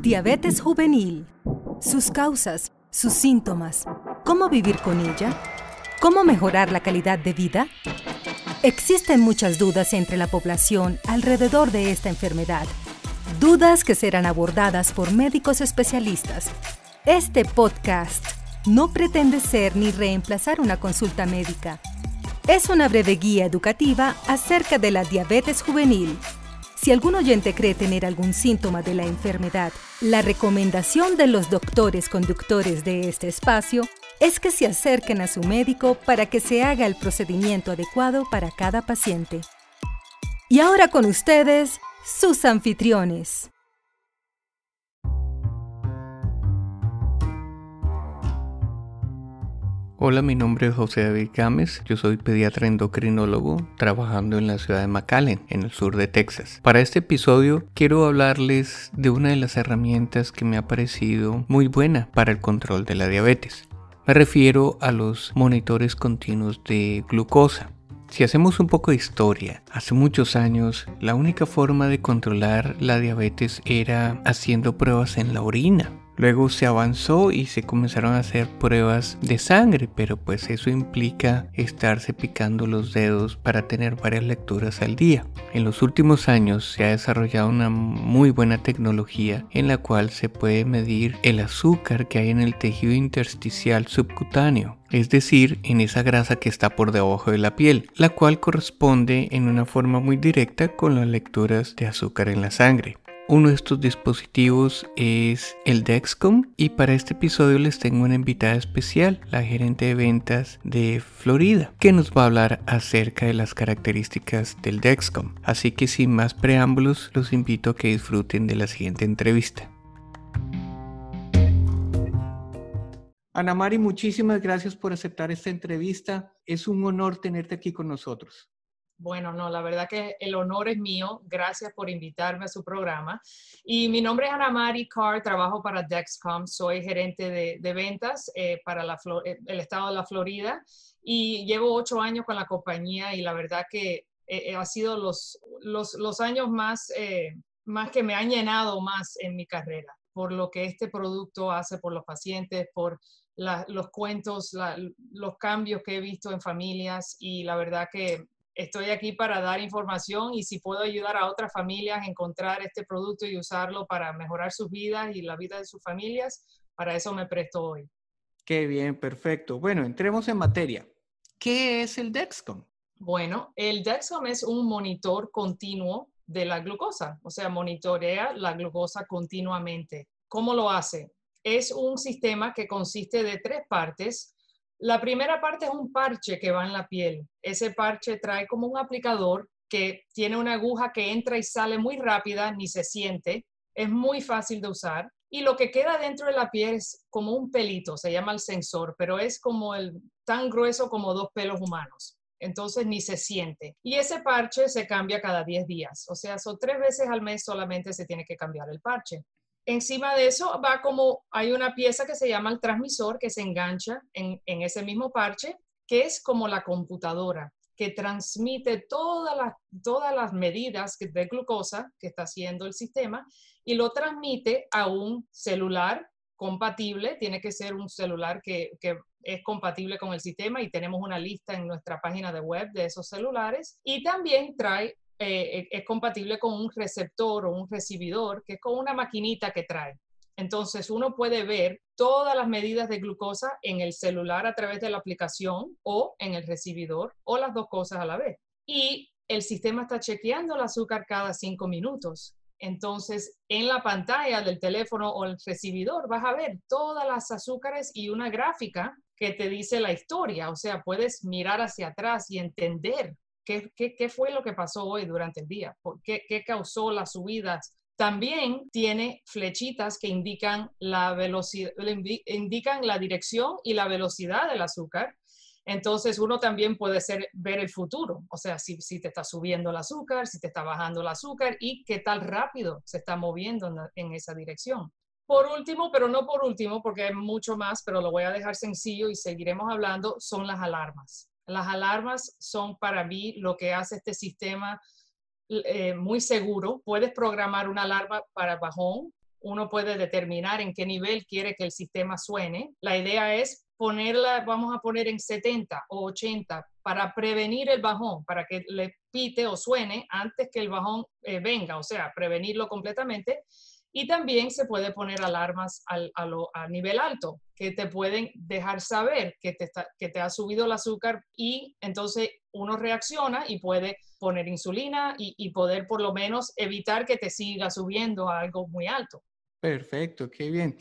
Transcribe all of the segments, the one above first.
Diabetes juvenil. Sus causas, sus síntomas, cómo vivir con ella, cómo mejorar la calidad de vida. Existen muchas dudas entre la población alrededor de esta enfermedad. Dudas que serán abordadas por médicos especialistas. Este podcast no pretende ser ni reemplazar una consulta médica. Es una breve guía educativa acerca de la diabetes juvenil si algún oyente cree tener algún síntoma de la enfermedad, la recomendación de los doctores conductores de este espacio es que se acerquen a su médico para que se haga el procedimiento adecuado para cada paciente. Y ahora con ustedes, sus anfitriones. Hola, mi nombre es José David Gámez, yo soy pediatra endocrinólogo trabajando en la ciudad de McAllen, en el sur de Texas. Para este episodio quiero hablarles de una de las herramientas que me ha parecido muy buena para el control de la diabetes. Me refiero a los monitores continuos de glucosa. Si hacemos un poco de historia, hace muchos años la única forma de controlar la diabetes era haciendo pruebas en la orina. Luego se avanzó y se comenzaron a hacer pruebas de sangre, pero pues eso implica estarse picando los dedos para tener varias lecturas al día. En los últimos años se ha desarrollado una muy buena tecnología en la cual se puede medir el azúcar que hay en el tejido intersticial subcutáneo es decir, en esa grasa que está por debajo de la piel, la cual corresponde en una forma muy directa con las lecturas de azúcar en la sangre. Uno de estos dispositivos es el Dexcom y para este episodio les tengo una invitada especial, la gerente de ventas de Florida, que nos va a hablar acerca de las características del Dexcom. Así que sin más preámbulos, los invito a que disfruten de la siguiente entrevista. Ana Mari, muchísimas gracias por aceptar esta entrevista. Es un honor tenerte aquí con nosotros. Bueno, no, la verdad que el honor es mío. Gracias por invitarme a su programa. Y mi nombre es Ana Mari Carr, trabajo para Dexcom, soy gerente de, ventas eh, para eh, el estado de la Florida y llevo ocho años con la compañía y la verdad que eh, ha sido los, los, años más, más que me han llenado más en mi carrera por lo que este producto hace por los pacientes, por los cuentos, los cambios que he visto en familias y la verdad que estoy aquí para dar información y si puedo ayudar a otras familias a encontrar este producto y usarlo para mejorar sus vidas y la vida de sus familias, para eso me presto hoy. Qué bien, perfecto. Bueno, entremos en materia. ¿Qué es el Dexcom? Bueno, el Dexcom es un monitor continuo de la glucosa, o sea, monitorea la glucosa continuamente. ¿Cómo lo hace? Es un sistema que consiste de tres partes la primera parte es un parche que va en la piel. Ese parche trae como un aplicador que tiene una aguja que entra y sale muy rápida, ni se siente. Es muy fácil de usar. Y lo que queda dentro de la piel es como un pelito, se llama el sensor, pero es como el tan grueso como dos pelos humanos. Entonces ni se siente. Y ese parche se cambia cada 10 días. O sea, son tres veces al mes solamente se tiene que cambiar el parche. Encima de eso va como, hay una pieza que se llama el transmisor que se engancha en, ese mismo parche, que es como la computadora, que transmite todas las, todas las medidas de glucosa que está haciendo el sistema y lo transmite a un celular compatible, tiene que ser un celular que, que, es compatible con el sistema y tenemos una lista en nuestra página de web de esos celulares. Y también trae eh, es compatible con un receptor o un recibidor, que es con una maquinita que trae. Entonces uno puede ver todas las medidas de glucosa en el celular a través de la aplicación o en el recibidor o las dos cosas a la vez. Y el sistema está chequeando el azúcar cada cinco minutos. Entonces, en la pantalla del teléfono o el recibidor vas a ver todas las azúcares y una gráfica que te dice la historia. O sea, puedes mirar hacia atrás y entender ¿Qué, fue lo que pasó hoy durante el día? ¿Por qué, ¿Qué causó las subidas? También tiene flechitas que indican la velocidad, indican la dirección y la velocidad del azúcar. Entonces uno también puede ser, ver el futuro, o sea, si, si, te está subiendo el azúcar, si te está bajando el azúcar y qué tal rápido se está moviendo en, en esa dirección. Por último, pero no por último, porque hay mucho más, pero lo voy a dejar sencillo y seguiremos hablando, son las alarmas. Las alarmas son para mí lo que hace este sistema eh, muy seguro. Puedes programar una alarma para bajón, uno puede determinar en qué nivel quiere que el sistema suene. La idea es ponerla, vamos a poner en 70 o 80 para prevenir el bajón, para que le pite o suene antes que el bajón eh, venga, o sea, prevenirlo completamente. Y también se puede poner alarmas al, a, nivel alto, que te pueden dejar saber que te, que te ha subido el azúcar y entonces uno reacciona y puede poner insulina y, y, poder por lo menos evitar que te siga subiendo a algo muy alto. Perfecto, qué bien.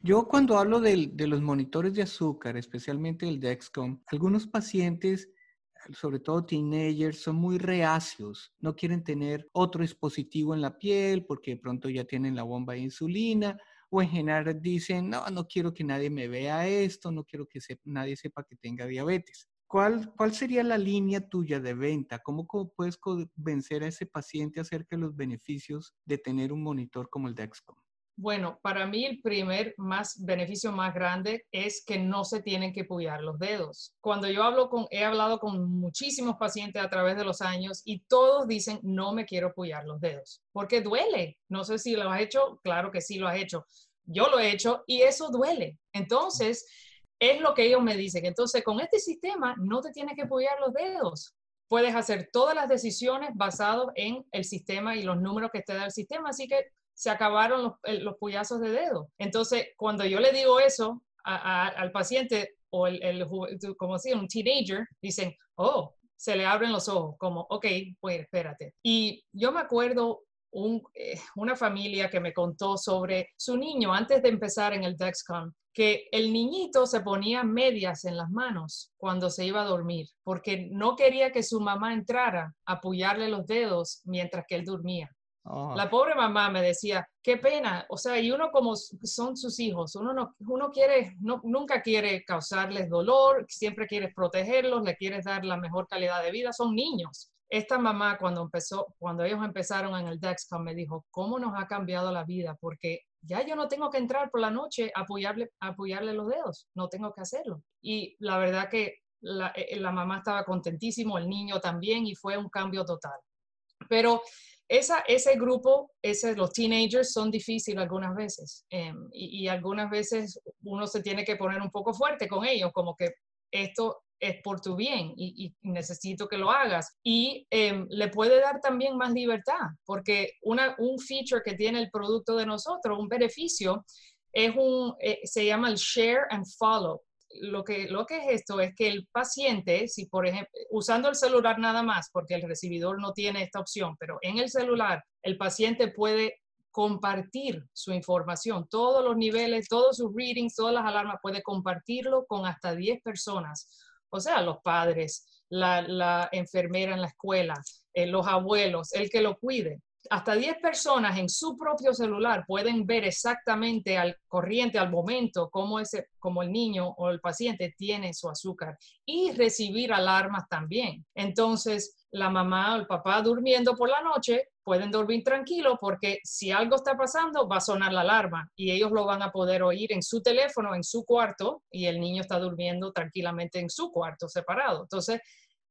Yo cuando hablo de, de los monitores de azúcar, especialmente el Dexcom, algunos pacientes sobre todo teenagers, son muy reacios, no quieren tener otro dispositivo en la piel porque de pronto ya tienen la bomba de insulina o en general dicen, no, no quiero que nadie me vea esto, no quiero que nadie sepa que tenga diabetes. ¿Cuál, ¿Cuál sería la línea tuya de venta? ¿Cómo, ¿Cómo puedes convencer a ese paciente acerca de los beneficios de tener un monitor como el Dexcom? Bueno, para mí el primer más beneficio más grande es que no se tienen que pullar los dedos. Cuando yo hablo con, he hablado con muchísimos pacientes a través de los años y todos dicen, no me quiero pullar los dedos, porque duele. No sé si lo has hecho, claro que sí lo has hecho. Yo lo he hecho y eso duele. Entonces, es lo que ellos me dicen. Entonces, con este sistema no te tienes que pullar los dedos. Puedes hacer todas las decisiones basadas en el sistema y los números que te da el sistema. Así que se acabaron los, los puyazos de dedo. Entonces, cuando yo le digo eso al paciente o el, como si un teenager, dicen, oh, se le abren los ojos, como, ok, pues espérate. Y yo me acuerdo un, eh, una familia que me contó sobre su niño antes de empezar en el Dexcom, que el niñito se ponía medias en las manos cuando se iba a dormir, porque no quería que su mamá entrara a apoyarle los dedos mientras que él dormía. Oh. La pobre mamá me decía, qué pena, o sea, y uno como son sus hijos, uno no, uno quiere, no, nunca quiere causarles dolor, siempre quieres protegerlos, le quieres dar la mejor calidad de vida, son niños. Esta mamá cuando empezó, cuando ellos empezaron en el Dexcom me dijo, ¿cómo nos ha cambiado la vida? Porque ya yo no tengo que entrar por la noche a apoyarle, apoyarle los dedos, no tengo que hacerlo. Y la verdad que la, eh, la mamá estaba contentísimo, el niño también, y fue un cambio total. Pero esa, ese grupo, ese, los teenagers son difíciles algunas veces em, y, algunas veces uno se tiene que poner un poco fuerte con ellos, como que esto es por tu bien y, necesito que lo hagas. Y em, le puede dar también más libertad, porque una, un feature que tiene el producto de nosotros, un beneficio, es un, eh, se llama el share and follow lo que, lo que es esto es que el paciente, si por ejemplo, usando el celular nada más, porque el recibidor no tiene esta opción, pero en el celular el paciente puede compartir su información, todos los niveles, todos sus readings, todas las alarmas, puede compartirlo con hasta 10 personas, o sea, los padres, la, enfermera en la escuela, eh, los abuelos, el que lo cuide hasta 10 personas en su propio celular pueden ver exactamente al corriente, al momento, cómo, ese, como el niño o el paciente tiene su azúcar y recibir alarmas también. Entonces, la mamá o el papá durmiendo por la noche pueden dormir tranquilo porque si algo está pasando va a sonar la alarma y ellos lo van a poder oír en su teléfono, en su cuarto y el niño está durmiendo tranquilamente en su cuarto separado. Entonces,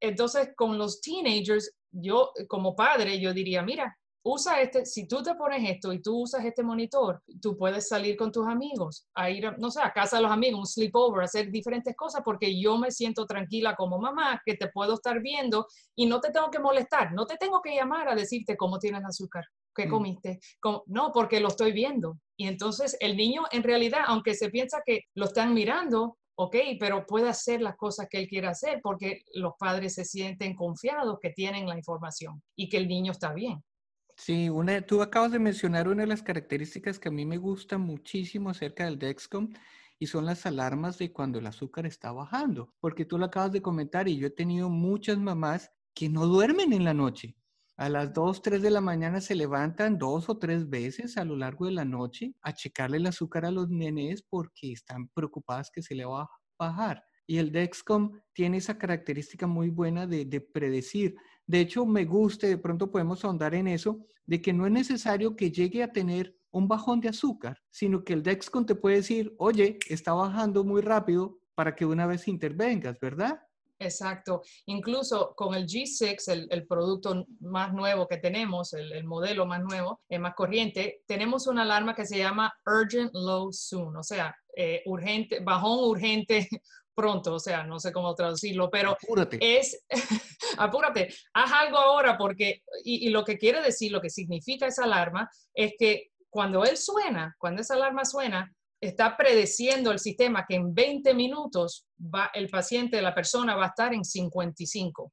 entonces con los teenagers, yo como padre, yo diría, mira, usa este, si tú te pones esto y tú usas este monitor, tú puedes salir con tus amigos, a ir, no sé, a casa de los amigos, un sleepover, hacer diferentes cosas porque yo me siento tranquila como mamá, que te puedo estar viendo y no te tengo que molestar, no te tengo que llamar a decirte cómo tienes azúcar, qué mm. comiste, no, porque lo estoy viendo. Y entonces el niño en realidad, aunque se piensa que lo están mirando, ok, pero puede hacer las cosas que él quiere hacer porque los padres se sienten confiados que tienen la información y que el niño está bien. Sí, una, tú acabas de mencionar una de las características que a mí me gusta muchísimo acerca del Dexcom y son las alarmas de cuando el azúcar está bajando, porque tú lo acabas de comentar y yo he tenido muchas mamás que no duermen en la noche. A las 2, 3 de la mañana se levantan dos o tres veces a lo largo de la noche a checarle el azúcar a los nenes porque están preocupadas que se le va a bajar. Y el Dexcom tiene esa característica muy buena de, de predecir de hecho, me gusta, de pronto podemos ahondar en eso, de que no es necesario que llegue a tener un bajón de azúcar, sino que el Dexcom te puede decir, oye, está bajando muy rápido para que una vez intervengas, ¿verdad? Exacto. Incluso con el G6, el, producto más nuevo que tenemos, el, modelo más nuevo, el más corriente, tenemos una alarma que se llama Urgent Low Soon, o sea, eh, urgente, bajón urgente pronto, o sea, no sé cómo traducirlo, pero apúrate. es, apúrate, haz algo ahora porque, y, lo que quiere decir, lo que significa esa alarma, es que cuando él suena, cuando esa alarma suena, está predeciendo el sistema que en 20 minutos va, el paciente, la persona va a estar en 55.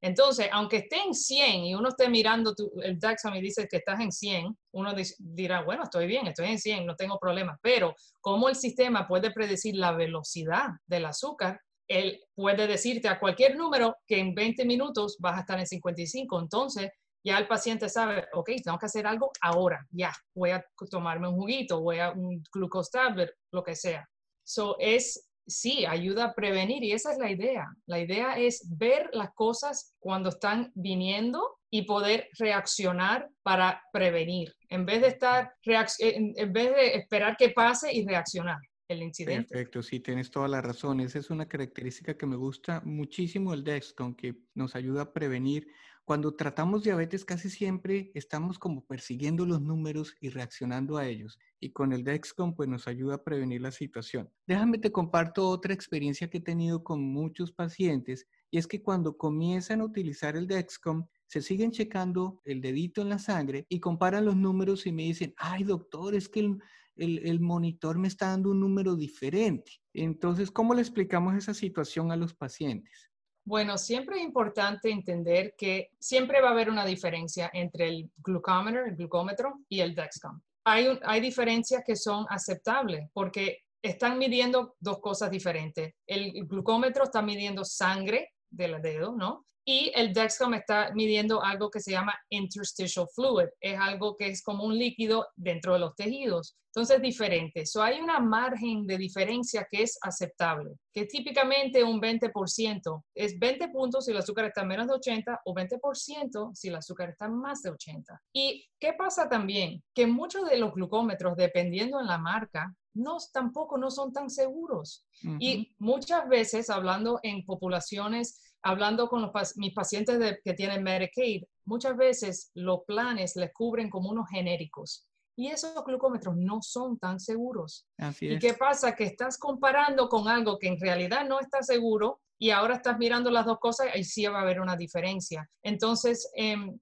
Entonces, aunque esté en 100 y uno esté mirando el Dexcom y dice que estás en 100, uno dirá, bueno, estoy bien, estoy en 100, no tengo problema. Pero como el sistema puede predecir la velocidad del azúcar, él puede decirte a cualquier número que en 20 minutos vas a estar en 55. Entonces, ya el paciente sabe, ok, tengo que hacer algo ahora, ya, voy a tomarme un juguito, voy a un glucose tablet, lo que sea. So, es, sí, ayuda a prevenir y esa es la idea. La idea es ver las cosas cuando están viniendo y poder reaccionar para prevenir, en vez de estar, en vez de esperar que pase y reaccionar el incidente. Perfecto, sí, tienes toda la razón. Esa es una característica que me gusta muchísimo el Dexcom, que nos ayuda a prevenir cuando tratamos diabetes casi siempre estamos como persiguiendo los números y reaccionando a ellos. Y con el Dexcom pues nos ayuda a prevenir la situación. Déjame te comparto otra experiencia que he tenido con muchos pacientes y es que cuando comienzan a utilizar el Dexcom se siguen checando el dedito en la sangre y comparan los números y me dicen, ay doctor, es que el, el, monitor me está dando un número diferente. Entonces, ¿cómo le explicamos esa situación a los pacientes? Bueno, siempre es importante entender que siempre va a haber una diferencia entre el glucómetro, el glucómetro y el Dexcom. Hay, hay diferencias que son aceptables porque están midiendo dos cosas diferentes. El glucómetro está midiendo sangre del dedo, ¿no? Y el Dexcom está midiendo algo que se llama interstitial fluid. Es algo que es como un líquido dentro de los tejidos. Entonces es diferente. So, hay una margen de diferencia que es aceptable, que típicamente un 20%. Es 20 puntos si el azúcar está menos de 80 o 20% si el azúcar está más de 80. ¿Y qué pasa también? Que muchos de los glucómetros, dependiendo en la marca, no, tampoco no son tan seguros. Y muchas veces, hablando en poblaciones hablando con mis pacientes que tienen Medicaid, muchas veces los planes les cubren como unos genéricos. Y esos glucómetros no son tan seguros. ¿Y qué pasa? Que estás comparando con algo que en realidad no está seguro y ahora estás mirando las dos cosas y sí va a haber una diferencia. Entonces, em,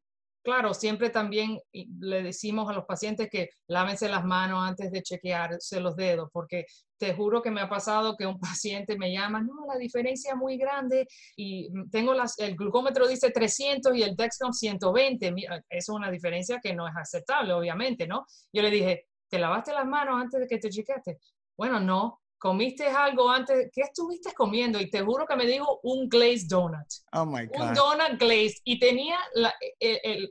claro, siempre también le decimos a los pacientes que lávense las manos antes de chequearse los dedos, porque te juro que me ha pasado que un paciente me llama, no, la diferencia es muy grande y tengo las, el glucómetro dice 300 y el Dexcom 120. Mira, eso es una diferencia que no es aceptable, obviamente, ¿no? Yo le dije, ¿te lavaste las manos antes de que te chequeaste? Bueno, no, comiste algo antes, ¿qué estuviste comiendo? Y te juro que me dijo un glazed donut. Oh my God. Un donut glazed. Y tenía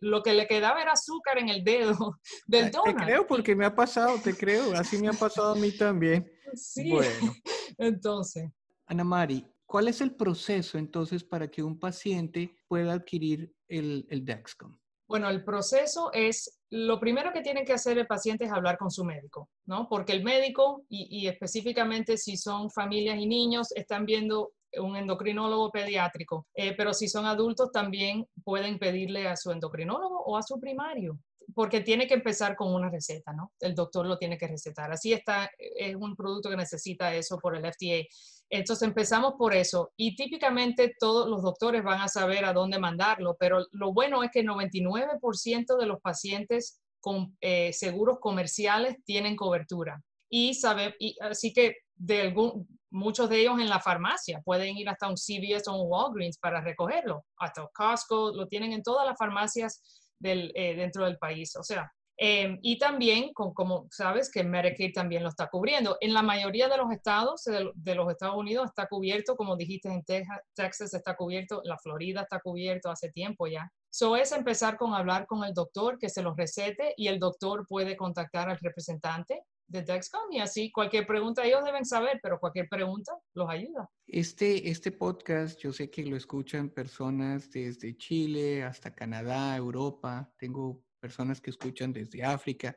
lo que le quedaba era azúcar en el dedo del donut. Te creo porque me ha pasado, te creo. Así me ha pasado a mí también. Sí. Bueno. Entonces. Ana Mari, ¿cuál es el proceso entonces para que un paciente pueda adquirir el, el Dexcom? Bueno, el proceso es, lo primero que tiene que hacer el paciente es hablar con su médico, ¿no? Porque el médico, y, específicamente si son familias y niños, están viendo un endocrinólogo pediátrico, eh, pero si son adultos también pueden pedirle a su endocrinólogo o a su primario, porque tiene que empezar con una receta, ¿no? El doctor lo tiene que recetar. Así está, es un producto que necesita eso por el FDA. Entonces empezamos por eso y típicamente todos los doctores van a saber a dónde mandarlo, pero lo bueno es que el 99% de los pacientes con eh, seguros comerciales tienen cobertura. Y, sabe, y así que de algún, muchos de ellos en la farmacia pueden ir hasta un CVS o un Walgreens para recogerlo, hasta Costco, lo tienen en todas las farmacias del, eh, dentro del país. O sea, Em, y también, como sabes, que Medicaid también lo está cubriendo. En la mayoría de los estados de, los Estados Unidos está cubierto, como dijiste, en Texas, está cubierto, la Florida está cubierto hace tiempo ya. So es empezar con hablar con el doctor que se los recete y el doctor puede contactar al representante de Dexcom y así cualquier pregunta ellos deben saber, pero cualquier pregunta los ayuda. Este, este podcast yo sé que lo escuchan personas desde Chile hasta Canadá, Europa. Tengo personas que escuchan desde África.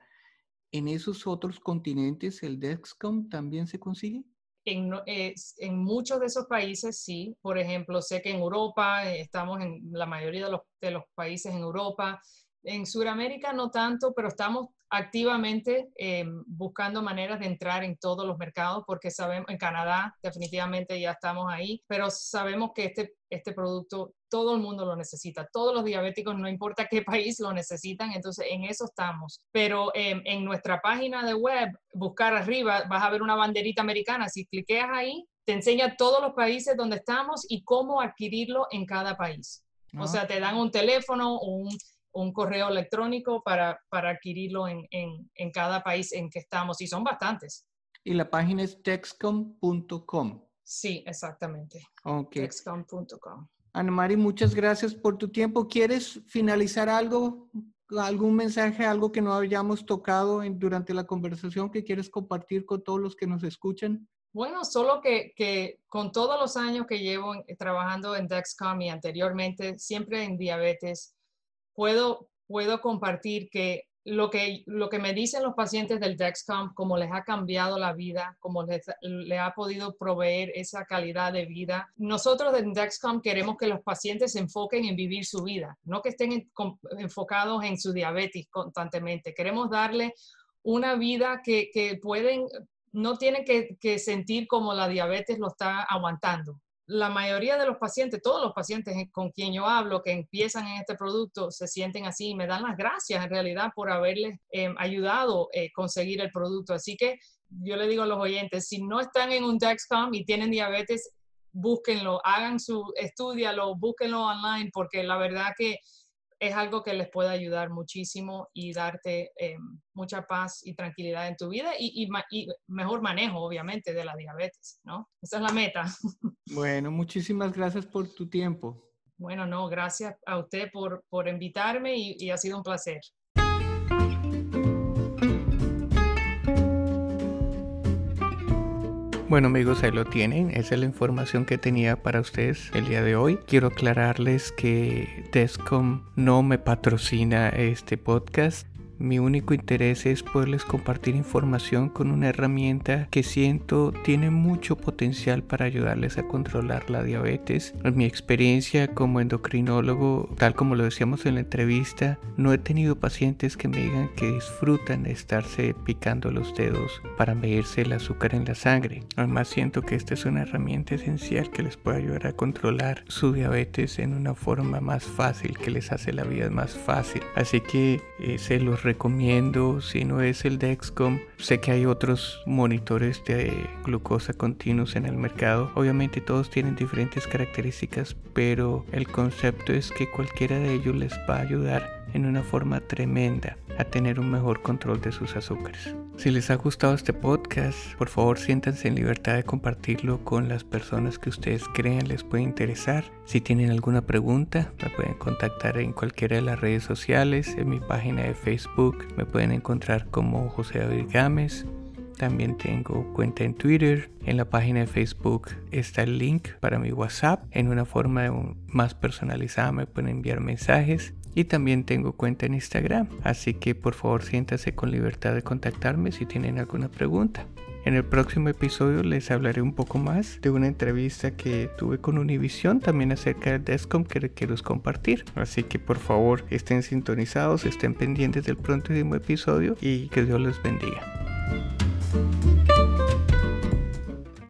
¿En esos otros continentes el Dexcom también se consigue? En, en, muchos de esos países sí, por ejemplo, sé que en Europa, estamos en la mayoría de los, de los países en Europa, en Sudamérica no tanto, pero estamos activamente eh, buscando maneras de entrar en todos los mercados porque sabemos, en Canadá definitivamente ya estamos ahí, pero sabemos que este, este producto todo el mundo lo necesita, todos los diabéticos, no importa qué país lo necesitan, entonces en eso estamos. Pero em, en nuestra página de web, buscar arriba, vas a ver una banderita americana, si cliqueas ahí, te enseña todos los países donde estamos y cómo adquirirlo en cada país. O sea, te dan un teléfono, un un correo electrónico para, para adquirirlo en, en, en, cada país en que estamos, y son bastantes. Y la página es texcom.com. Sí, exactamente. Ok. Texcom.com. Ana Mari, muchas gracias por tu tiempo. ¿Quieres finalizar algo, algún mensaje, algo que no hayamos tocado en, durante la conversación que quieres compartir con todos los que nos escuchan? Bueno, solo que, que, con todos los años que llevo trabajando en Dexcom y anteriormente, siempre en diabetes, puedo, puedo compartir que lo, que lo que me dicen los pacientes del Dexcom, cómo les ha cambiado la vida, cómo les, ha podido proveer esa calidad de vida. Nosotros en Dexcom queremos que los pacientes se enfoquen en vivir su vida, no que estén enfocados en su diabetes constantemente. Queremos darle una vida que, que pueden, no tienen que, que sentir como la diabetes lo está aguantando la mayoría de los pacientes, todos los pacientes con quien yo hablo que empiezan en este producto se sienten así y me dan las gracias en realidad por haberles em, ayudado a eh, conseguir el producto. Así que yo le digo a los oyentes, si no están en un Dexcom y tienen diabetes, búsquenlo, hagan su, estudialo, búsquenlo online porque la verdad que es algo que les puede ayudar muchísimo y darte eh, mucha paz y tranquilidad en tu vida y, mejor manejo, obviamente, de la diabetes, ¿no? Esa es la meta. Bueno, muchísimas gracias por tu tiempo. Bueno, no, gracias a usted por, por invitarme y ha sido un placer. Bueno amigos, ahí lo tienen. Esa es la información que tenía para ustedes el día de hoy. Quiero aclararles que Descom no me patrocina este podcast. Mi único interés es poderles compartir información con una herramienta que siento tiene mucho potencial para ayudarles a controlar la diabetes. En mi experiencia como endocrinólogo, tal como lo decíamos en la entrevista, no he tenido pacientes que me digan que disfrutan de estarse picando los dedos para medirse el azúcar en la sangre. Además siento que esta es una herramienta esencial que les puede ayudar a controlar su diabetes en una forma más fácil, que les hace la vida más fácil. Así que eh, se los recomiendo, si no es el Dexcom, sé que hay otros monitores de glucosa continuos en el mercado. Obviamente todos tienen diferentes características, pero el concepto es que cualquiera de ellos les va a ayudar en una forma tremenda a tener un mejor control de sus azúcares. Si les ha gustado este podcast, por favor siéntanse en libertad de compartirlo con las personas que ustedes crean les puede interesar. Si tienen alguna pregunta, me pueden contactar en cualquiera de las redes sociales, en mi página de Facebook, me pueden encontrar como José David Gámez. También tengo cuenta en Twitter. En la página de Facebook está el link para mi WhatsApp. En una forma más personalizada me pueden enviar mensajes. Y también tengo cuenta en Instagram, así que por favor siéntase con libertad de contactarme si tienen alguna pregunta. En el próximo episodio les hablaré un poco más de una entrevista que tuve con Univision también acerca del Descom que quiero compartir. Así que por favor estén sintonizados, estén pendientes del próximo episodio y que Dios les bendiga.